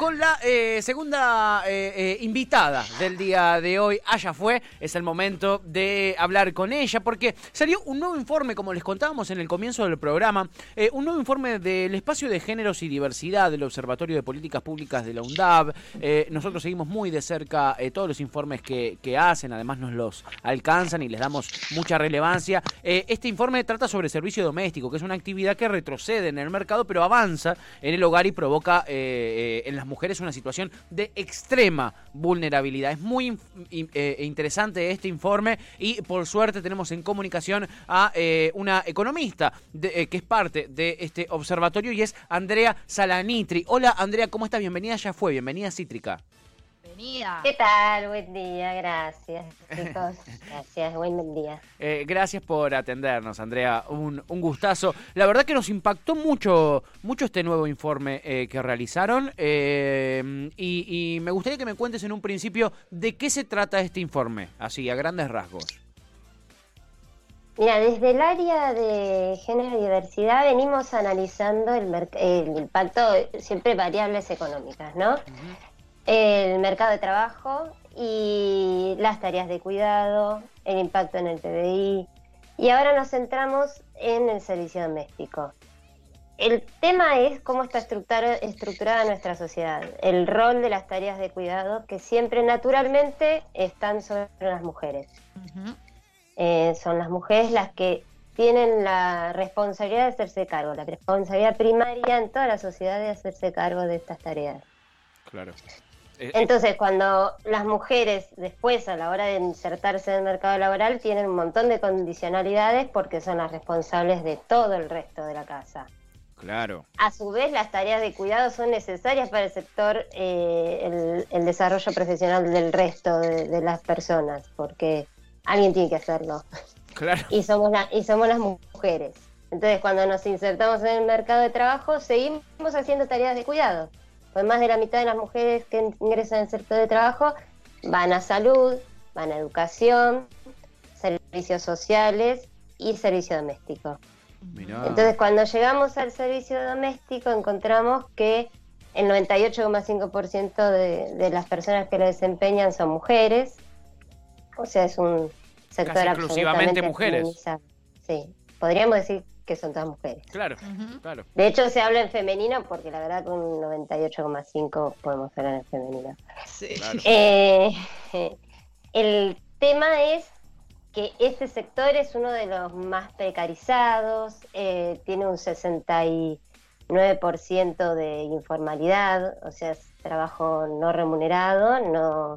Con la eh, segunda eh, eh, invitada del día de hoy. Allá fue, es el momento de hablar con ella porque salió un nuevo informe, como les contábamos en el comienzo del programa, un nuevo informe del espacio de géneros y diversidad del Observatorio de Políticas Públicas de la UNDAB. nosotros seguimos muy de cerca todos los informes que, que, hacen, además nos los alcanzan y les damos mucha relevancia. este informe trata sobre servicio doméstico, que es una actividad que retrocede en el mercado, pero avanza en el hogar y provoca en las mujeres una situación de extrema vulnerabilidad. Es muy eh, interesante este informe y por suerte tenemos en comunicación a eh, una economista eh, que es parte de este observatorio y es Andrea Salanitri. Hola Andrea, ¿cómo estás? Bienvenida, ya fue, bienvenida a ¿Qué tal? Buen día, gracias, chicos. Gracias, buen día. Eh, gracias por atendernos, Andrea. Un, gustazo. La verdad que nos impactó mucho, mucho este nuevo informe eh, que realizaron. Eh, y, y me gustaría que me cuentes en un principio de qué se trata este informe, así, a grandes rasgos. Mira, desde el área de género y diversidad venimos analizando el, el impacto, siempre variables económicas, ¿no? El mercado de trabajo y las tareas de cuidado, el impacto en el PBI. Y ahora nos centramos en el servicio doméstico. El tema es cómo está estructurada nuestra sociedad, el rol de las tareas de cuidado que siempre naturalmente están sobre las mujeres. Eh, son las mujeres las que tienen la responsabilidad de hacerse cargo, la responsabilidad primaria en toda la sociedad de hacerse cargo de estas tareas. Claro. Eh, eh, Entonces, cuando las mujeres después, a la hora de insertarse en el mercado laboral, tienen un montón de condicionalidades porque son las responsables de todo el resto de la casa. Claro. A su vez, las tareas de cuidado son necesarias para el sector, eh, el, desarrollo profesional del resto de, las personas, porque alguien tiene que hacerlo. Claro. Y somos, y somos las mujeres. Entonces, cuando nos insertamos en el mercado de trabajo, seguimos haciendo tareas de cuidado pues más de la mitad de las mujeres que ingresan al sector de trabajo van a salud, van a educación, servicios sociales y servicio doméstico. Entonces, cuando llegamos al servicio doméstico, encontramos que el 98,5% de, de las personas que lo desempeñan son mujeres. O sea, es un sector exclusivamente mujeres. Sí, podríamos decir que son todas mujeres. Claro, claro. De hecho, se habla en femenino porque la verdad con un 98,5 podemos hablar en femenino. Sí. Eh, el tema es que este sector es uno de los más precarizados, eh, tiene un 69% de informalidad, o sea, es trabajo no remunerado, no,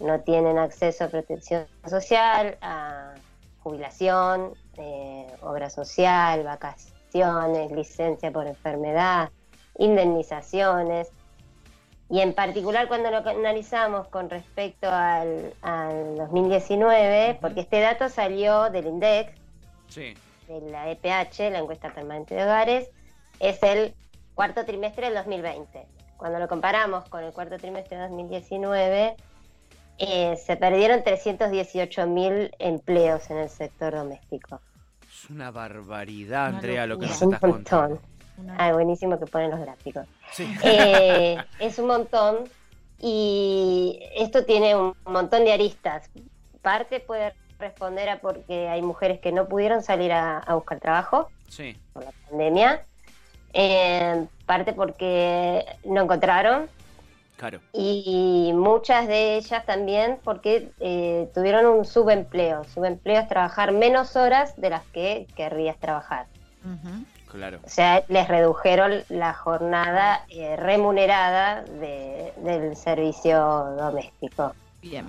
no tienen acceso a protección social, a jubilación, eh, obra social, vacaciones, licencia por enfermedad, indemnizaciones. Y en particular cuando lo analizamos con respecto al, 2019, porque este dato salió del INDEC, de la EPH, la encuesta permanente de hogares, es el cuarto trimestre del 2020. Cuando lo comparamos con el cuarto trimestre del 2019, eh, se perdieron 318 mil empleos en el sector doméstico. Es una barbaridad, Andrea, lo que nos estás contando. Ah, buenísimo que ponen los gráficos. Eh, es un montón y esto tiene un montón de aristas. Parte puede responder a porque hay mujeres que no pudieron salir a, buscar trabajo por la pandemia. Eh, parte porque no encontraron y muchas de ellas también porque eh, tuvieron un subempleo. Subempleo es trabajar menos horas de las que querrías trabajar. Claro. O sea, les redujeron la jornada eh, remunerada del servicio doméstico. Bien.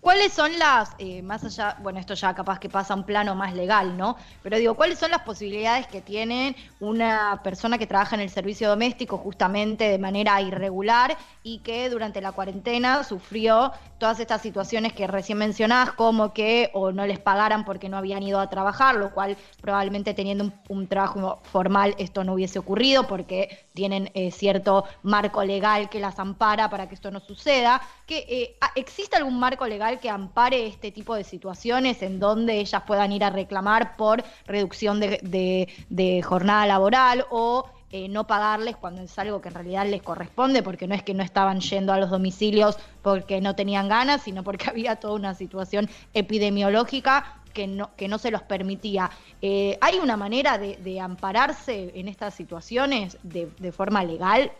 ¿Cuáles son las, eh, más allá, bueno, esto ya capaz que pasa un plano más legal, ¿no? Pero digo, ¿cuáles son las posibilidades que tiene una persona que trabaja en el servicio doméstico justamente de manera irregular y que durante la cuarentena sufrió todas estas situaciones que recién mencionás, como que o no les pagaran porque no habían ido a trabajar, lo cual probablemente teniendo un, un trabajo formal esto no hubiese ocurrido porque tienen eh, cierto marco legal que las ampara para que esto no suceda. Que, eh, ¿Existe algún marco legal que ampare este tipo de situaciones en donde ellas puedan ir a reclamar por reducción de jornada laboral o eh, no pagarles cuando es algo que en realidad les corresponde, porque no es que no estaban yendo a los domicilios porque no tenían ganas, sino porque había toda una situación epidemiológica que no, que no se los permitía. Eh, ¿Hay una manera de, ampararse en estas situaciones de, forma legal?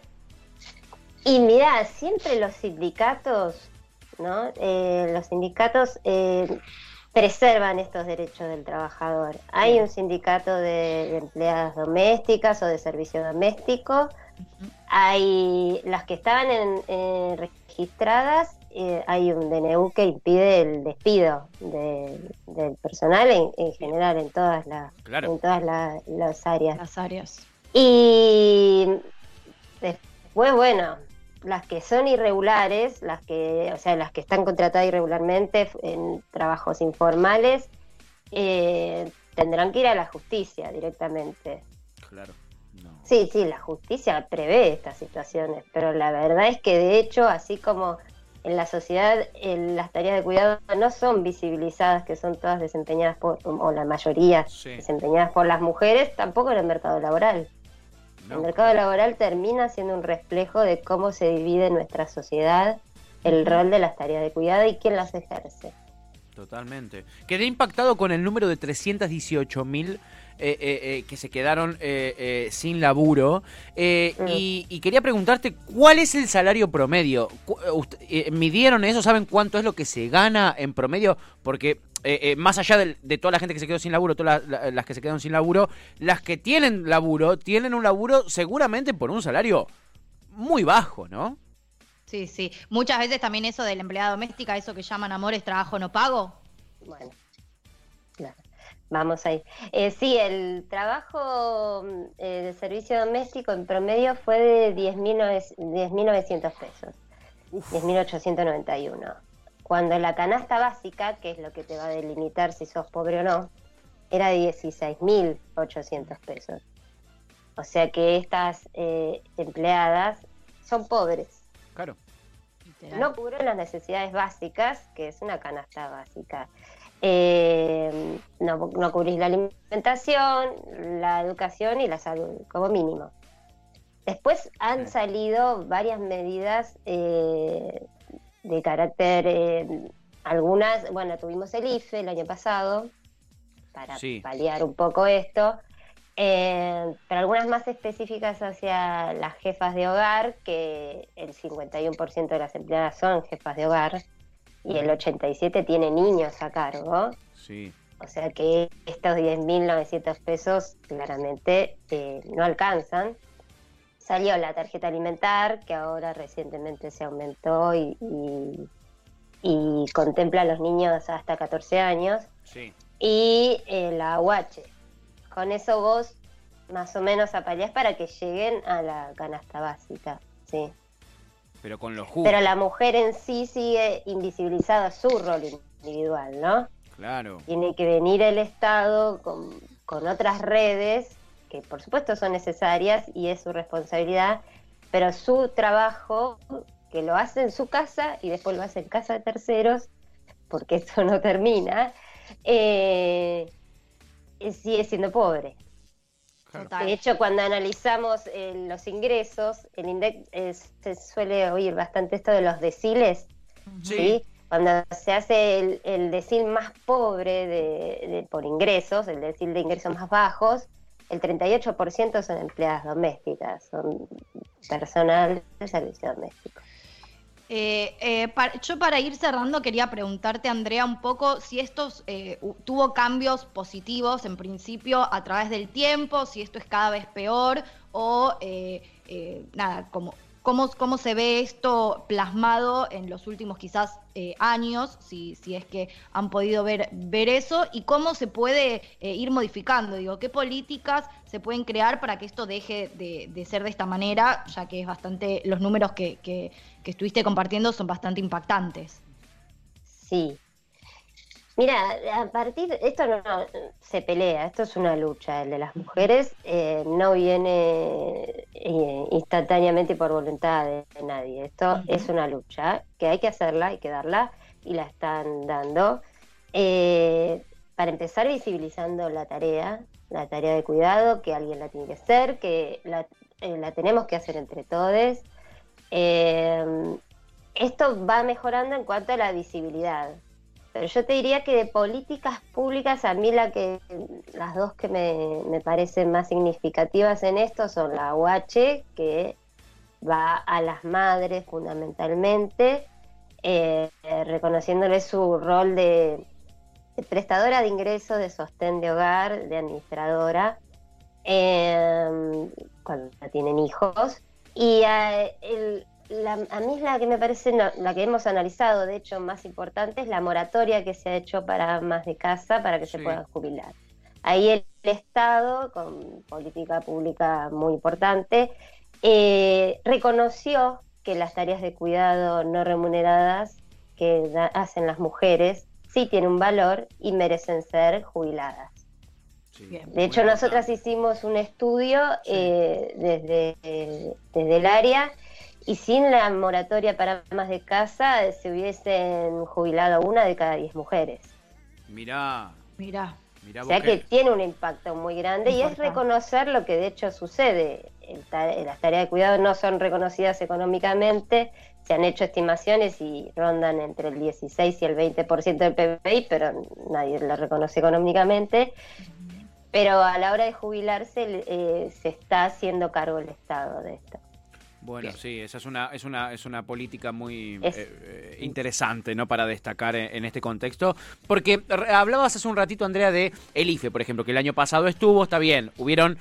Y mira, siempre los sindicatos, ¿no? Eh, los sindicatos preservan estos derechos del trabajador. Hay un sindicato de, empleadas domésticas o de servicio doméstico, hay las que estaban en, registradas, eh, hay un DNU que impide el despido del personal en, general en todas las en todas las áreas. Las áreas. Y después, bueno, las que son irregulares, las que, o sea, las que están contratadas irregularmente en trabajos informales, eh, tendrán que ir a la justicia directamente. Claro. Sí, sí, la justicia prevé estas situaciones, pero la verdad es que de hecho, así como en la sociedad las tareas de cuidado no son visibilizadas, que son todas desempeñadas por, o la mayoría desempeñadas por las mujeres, tampoco en el mercado laboral. El mercado laboral termina siendo un reflejo de cómo se divide en nuestra sociedad el rol de las tareas de cuidado y quién las ejerce. Totalmente. Quedé impactado con el número de 318 mil eh, eh, eh, que se quedaron sin laburo. Mm. Y, quería preguntarte, ¿cuál es el salario promedio? ¿Midieron eso? ¿Saben cuánto es lo que se gana en promedio? Porque más allá de, toda la gente que se quedó sin laburo, todas las que se quedaron sin laburo, las que tienen laburo, tienen un laburo seguramente por un salario muy bajo, ¿no? Sí, sí. Muchas veces también eso de la empleada doméstica, eso que llaman amores, trabajo no pago. Bueno. Vamos ahí. Eh, sí, el trabajo eh, de servicio doméstico en promedio fue de 10.900 pesos, 10.891. Cuando la canasta básica, que es lo que te va a delimitar si sos pobre o no, era de 16.800 pesos. O sea que estas eh, empleadas son pobres. Claro. No cubren las necesidades básicas, que es una canasta básica. Eh, no, no cubrís la alimentación, la educación y la salud, como mínimo. Después han salido varias medidas eh, de carácter, eh, algunas, bueno, tuvimos el IFE el año pasado para paliar un poco esto, pero algunas más específicas hacia las jefas de hogar, que el 51% de las empleadas son jefas de hogar y el 87 tiene niños a cargo. Sí. O sea que estos 10.900 pesos claramente eh, no alcanzan. Salió la tarjeta alimentar, que ahora recientemente se aumentó y, y, contempla a los niños hasta 14 años. Sí. Y eh, la UH. Con eso vos más o menos apaleás para que lleguen a la canasta básica. Sí. Pero con los Pero la mujer en sí sigue invisibilizada su rol individual, ¿no? Claro. Tiene que venir el Estado con, otras redes, que por supuesto son necesarias y es su responsabilidad, pero su trabajo, que lo hace en su casa y después lo hace en casa de terceros, porque eso no termina, eh, sigue siendo pobre. De hecho, cuando analizamos eh, los ingresos, el INDEC se suele oír bastante esto de los deciles, sí. Cuando se hace el, decil más pobre de, por ingresos, el decil de ingresos más bajos, el 38% son empleadas domésticas, son personal de servicio doméstico. Eh, eh, yo para ir cerrando quería preguntarte, Andrea, un poco si esto eh, tuvo cambios positivos en principio a través del tiempo, si esto es cada vez peor o nada, como ¿Cómo, ¿Cómo, se ve esto plasmado en los últimos quizás años, si, si, es que han podido ver, ver eso, y cómo se puede ir modificando? Digo, ¿qué políticas se pueden crear para que esto deje de, ser de esta manera, ya que es bastante, los números que, que estuviste compartiendo son bastante impactantes. Sí. Mira, a partir, esto no, se pelea, esto es una lucha. El de las mujeres eh, no viene eh, instantáneamente por voluntad de, nadie. Esto es una lucha que hay que hacerla, hay que darla y la están dando. Eh, para empezar, visibilizando la tarea, la tarea de cuidado, que alguien la tiene que hacer, que la, la tenemos que hacer entre todos. esto va mejorando en cuanto a la visibilidad pero yo te diría que de políticas públicas, a mí la que, las dos que me, parecen más significativas en esto son la UH, que va a las madres fundamentalmente, eh, reconociéndole su rol de, prestadora de ingresos, de sostén de hogar, de administradora, eh, cuando tienen hijos. Y eh, el, a mí es la que me parece, la que hemos analizado, de hecho, más importante, es la moratoria que se ha hecho para más de casa para que se puedan jubilar. Ahí el, Estado, con política pública muy importante, eh, reconoció que las tareas de cuidado no remuneradas que hacen las mujeres sí tienen un valor y merecen ser jubiladas. de hecho, nosotras hicimos un estudio eh, desde, desde el área y sin la moratoria para más de casa se hubiesen jubilado una de cada diez mujeres. Mirá. Mirá. o sea que tiene un impacto muy grande y es reconocer lo que de hecho sucede. las tareas de cuidado no son reconocidas económicamente, se han hecho estimaciones y rondan entre el 16 y el 20% del PBI, pero nadie lo reconoce económicamente. Pero a la hora de jubilarse eh, se está haciendo cargo el Estado de esto. Bueno, sí, esa es una, es una, es una política muy eh, eh, interesante, ¿no? Para destacar en, este contexto. Porque hablabas hace un ratito, Andrea, de el IFE, por ejemplo, que el año pasado estuvo, está bien, hubieron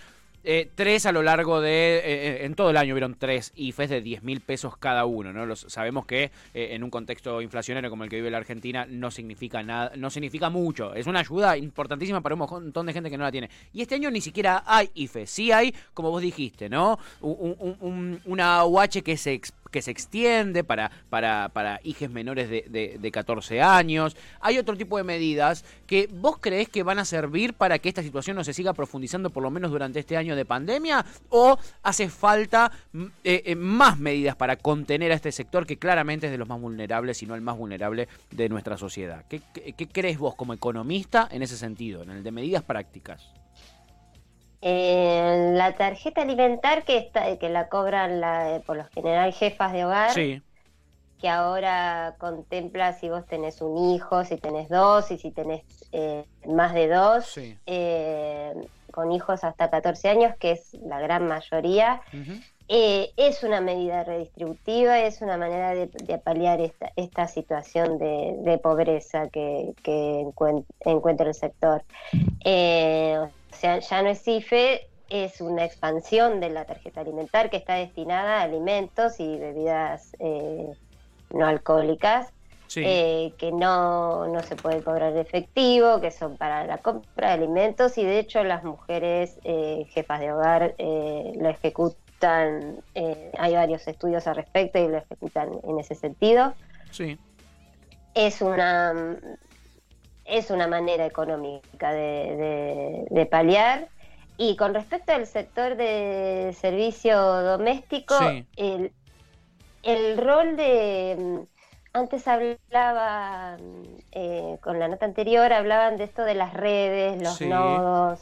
eh, tres a lo largo de. Eh, eh, en todo el año hubieron tres IFES de 10 mil pesos cada uno, ¿no? Los, sabemos que en un contexto inflacionario como el que vive la Argentina no significa nada, no significa mucho. Es una ayuda importantísima para un montón de gente que no la tiene. Y este año ni siquiera hay IFE. Sí hay, como vos dijiste, ¿no? una UH que se que se extiende para, para, para hijos menores de, de, 14 años. Hay otro tipo de medidas que vos creés que van a servir para que esta situación no se siga profundizando por lo menos durante este año de pandemia o hace falta mm, eh, eh, más medidas para contener a este sector que claramente es de los más vulnerables y no el más vulnerable de nuestra sociedad. ¿Qué, qué crees vos como economista en ese sentido, en el de medidas prácticas? Eh, la tarjeta alimentar que está, que la cobran la, por lo general jefas de hogar, que ahora contempla si vos tenés un hijo, si tenés dos y si tenés eh, más de dos, eh, con hijos hasta 14 años, que es la gran mayoría. Eh, es una medida redistributiva, es una manera de, paliar esta, esta situación de, pobreza que, encuentra el sector. Eh, o sea, ya no es IFE, es una expansión de la tarjeta alimentar que está destinada a alimentos y bebidas eh, no alcohólicas. que no, no se puede cobrar efectivo, que son para la compra de alimentos y de hecho las mujeres jefas de hogar lo ejecutan eh, hay varios estudios al respecto y lo ejecutan en ese sentido. Sí. Es una, es una manera económica de, paliar. Y con respecto al sector de servicio doméstico, el, el, rol de... Antes hablaba, eh, con la nota anterior, hablaban de esto de las redes, los nodos.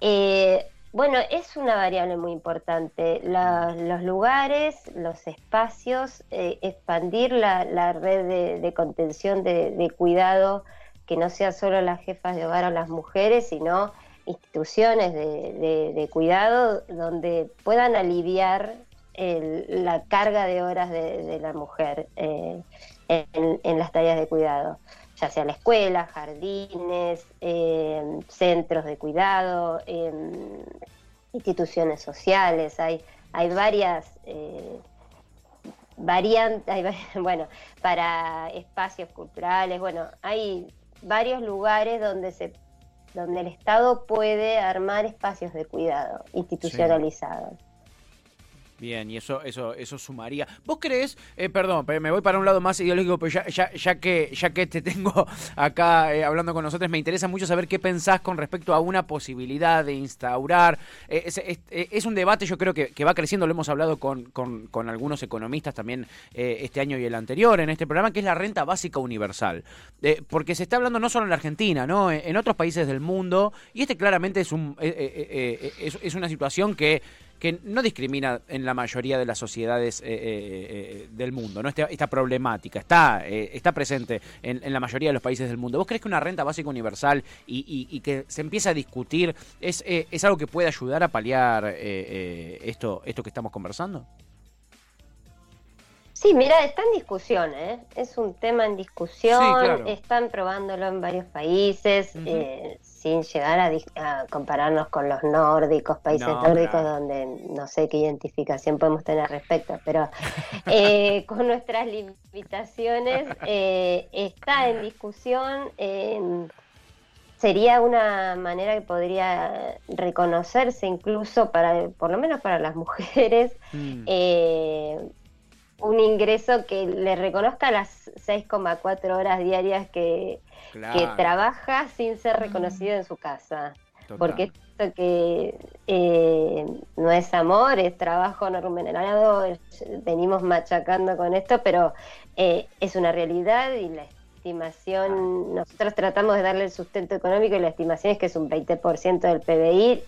Eh, bueno, es una variable muy importante. los lugares, los espacios, eh, expandir la, red de, contención, de, cuidado, que no sea solo las jefas de hogar o las mujeres, sino instituciones de, cuidado donde puedan aliviar la carga de horas de, la mujer eh, en, las tareas de cuidado ya sea la escuela, jardines, eh, centros de cuidado, eh, instituciones sociales, hay, hay varias eh, variantes, bueno, para espacios culturales, bueno, hay varios lugares donde se donde el Estado puede armar espacios de cuidado institucionalizados. Bien, y eso, eso, eso sumaría. ¿Vos crees, eh, perdón, me voy para un lado más ideológico, pero ya, ya, ya que, ya que te tengo acá eh, hablando con nosotros, me interesa mucho saber qué pensás con respecto a una posibilidad de instaurar. Eh, es, un debate, yo creo que, va creciendo, lo hemos hablado con, con, con algunos economistas también este año y el anterior en este programa, que es la renta básica universal. porque se está hablando no solo en Argentina, ¿no? En otros países del mundo, y este claramente es un es, es una situación que que no discrimina en la mayoría de las sociedades eh, eh, eh, del mundo, ¿no? Esta, esta problemática está, está presente en, la mayoría de los países del mundo. ¿Vos crees que una renta básica universal y, que se empiece a discutir es, es algo que puede ayudar a paliar esto, esto que estamos conversando? Sí, mira, está en discusión, ¿eh? es un tema en discusión, están probándolo en varios países, eh, sin llegar a, compararnos con los nórdicos, países nórdicos, donde no sé qué identificación podemos tener al respecto, pero eh, con nuestras limitaciones eh, está en discusión. sería una manera que podría reconocerse incluso para, por lo menos para las mujeres, mm un ingreso que le reconozca las 6,4 horas diarias que, trabaja sin ser mm. reconocido en su casa. Porque esto que eh, no es amor, es trabajo no remunerado, venimos machacando con esto, pero eh, es una realidad y la estimación, nosotros tratamos de darle el sustento económico y la estimación es que es un 20% del PBI.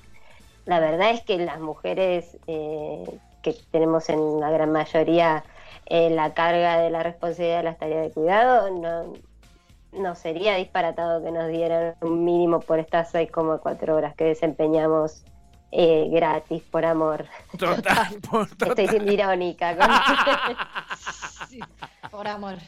La verdad es que las mujeres eh, que tenemos en la gran mayoría eh, la carga de la responsabilidad de las tareas de cuidado, no, no sería disparatado que nos dieran un mínimo por estas 6,4 horas que desempeñamos eh, gratis, por amor. Total, Estoy siendo irónica. por amor.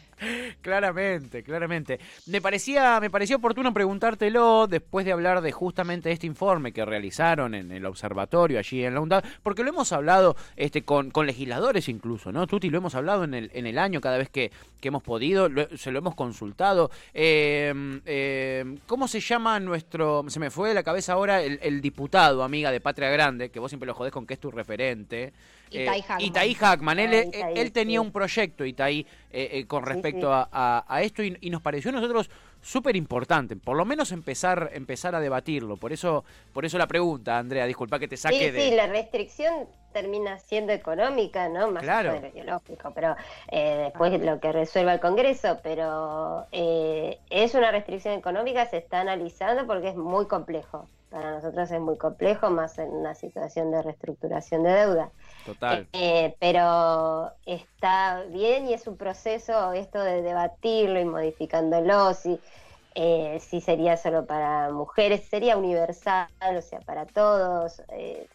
Claramente, claramente. Me parecía, me pareció oportuno preguntártelo después de hablar de justamente este informe que realizaron en el observatorio allí en la UNDAD, porque lo hemos hablado este, con, con legisladores incluso, ¿no? Tuti, lo hemos hablado en el, en el año cada vez que, que hemos podido, se lo hemos consultado. Em, em, ¿Cómo se llama nuestro, se me fue de la cabeza ahora, el, diputado, amiga de Patria Grande, que vos siempre lo jodés con que es tu referente? Itaí eh, Hackman. Él, tenía un proyecto, Itaí, eh, eh, con respecto A, esto y, nos pareció a nosotros súper importante, por lo menos empezar, empezar a debatirlo. Por eso, por eso la pregunta, Andrea, disculpa que te saque de... Sí, la restricción termina siendo económica, ¿no? Más claro. de lo ideológico, pero después lo que resuelva el Congreso, pero es una restricción económica, se está analizando porque es muy complejo. Para nosotros es muy complejo, más en una situación de reestructuración de deuda. Total. Eh, pero está bien y es un proceso esto de debatirlo y modificándolo, si, eh, si sería solo para mujeres, sería universal, o sea, para todos. Eh,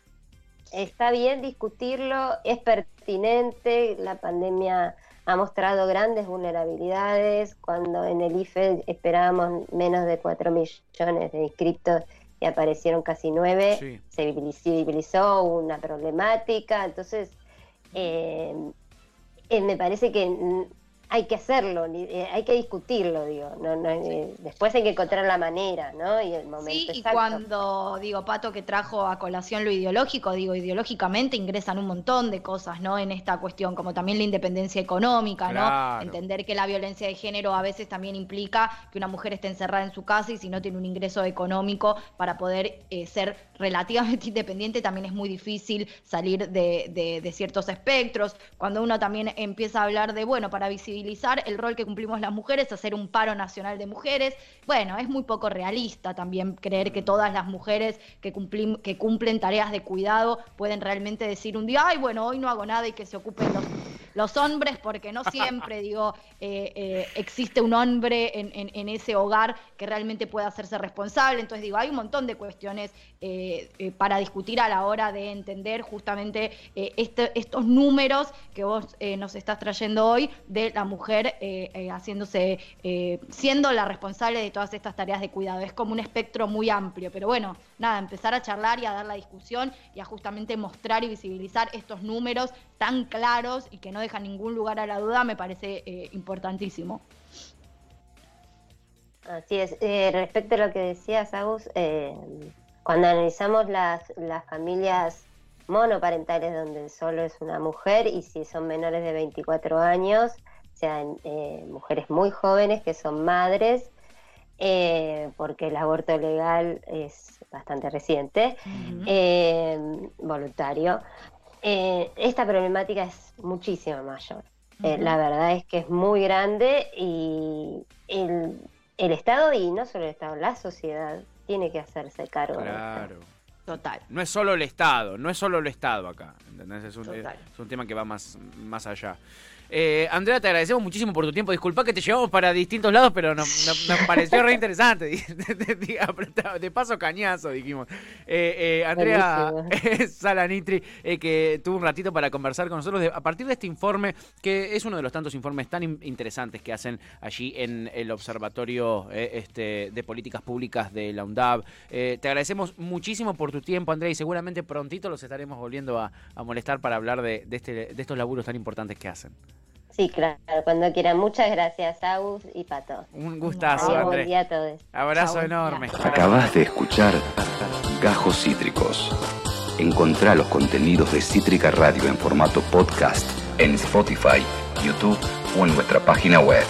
está bien discutirlo, es pertinente, la pandemia ha mostrado grandes vulnerabilidades, cuando en el IFE esperábamos menos de 4 millones de inscriptos y aparecieron casi nueve, se visibilizó una problemática, entonces eh, eh, me parece que hay que hacerlo, eh, hay que discutirlo, digo. No, no, eh, después hay que encontrar la manera, ¿no? Y el momento Sí, y cuando digo Pato que trajo a colación lo ideológico, digo ideológicamente ingresan un montón de cosas, ¿no? En esta cuestión, como también la independencia económica, ¿no? Entender que la violencia de género a veces también implica que una mujer esté encerrada en su casa y si no tiene un ingreso económico para poder eh, ser relativamente independiente también es muy difícil salir de, de ciertos espectros. Cuando uno también empieza a hablar de, bueno, para visibilizar el rol que cumplimos las mujeres, hacer un paro nacional de mujeres. Bueno, es muy poco realista también creer que todas las mujeres que, que cumplen tareas de cuidado pueden realmente decir un día, ay, bueno, hoy no hago nada y que se ocupen los, los hombres, porque no siempre, digo, eh, eh, existe un hombre en, ese hogar que realmente pueda hacerse responsable. Entonces, digo, hay un montón de cuestiones eh, para discutir a la hora de entender justamente este, estos números que vos nos estás trayendo hoy de la mujer haciéndose, siendo la responsable de todas estas tareas de cuidado. Es como un espectro muy amplio, pero bueno, nada, empezar a charlar y a dar la discusión y a justamente mostrar y visibilizar estos números tan claros y que no dejan ningún lugar a la duda me parece importantísimo. Así es. respecto a lo que decías, Agus, cuando analizamos las, las familias monoparentales donde solo es una mujer y si son menores de 24 años, sean eh, mujeres muy jóvenes que son madres, eh, porque el aborto legal es bastante reciente, eh, voluntario. Esta problemática es muchísimo mayor. la verdad es que es muy grande y el, el Estado, y no solo el Estado, la sociedad tiene que hacerse cargo. Claro. Total. No es solo el Estado, no es solo el Estado acá. ¿entendés? Es un, es un tema que va más, más allá. Eh, Andrea, te agradecemos muchísimo por tu tiempo. Disculpa que te llevamos para distintos lados, pero nos, nos, pareció re interesante. de paso cañazo, dijimos. Eh, eh, Andrea Salanitri, que tuvo un ratito para conversar con nosotros a partir de este informe, que es uno de los tantos informes tan interesantes que hacen allí en el Observatorio este, de Políticas Públicas de la UNDAB. te agradecemos muchísimo por tu tiempo, Andrea, y seguramente prontito los estaremos volviendo a, molestar para hablar de, este, de estos laburos tan importantes que hacen. Sí, claro, cuando quieran. Muchas gracias, Agus y Pato. Un gustazo, Andrés. Buen día a todos. Abrazo enorme. Acabas de escuchar Gajos Cítricos. Encontrá los contenidos de Cítrica Radio en formato podcast en Spotify, YouTube o en nuestra página web.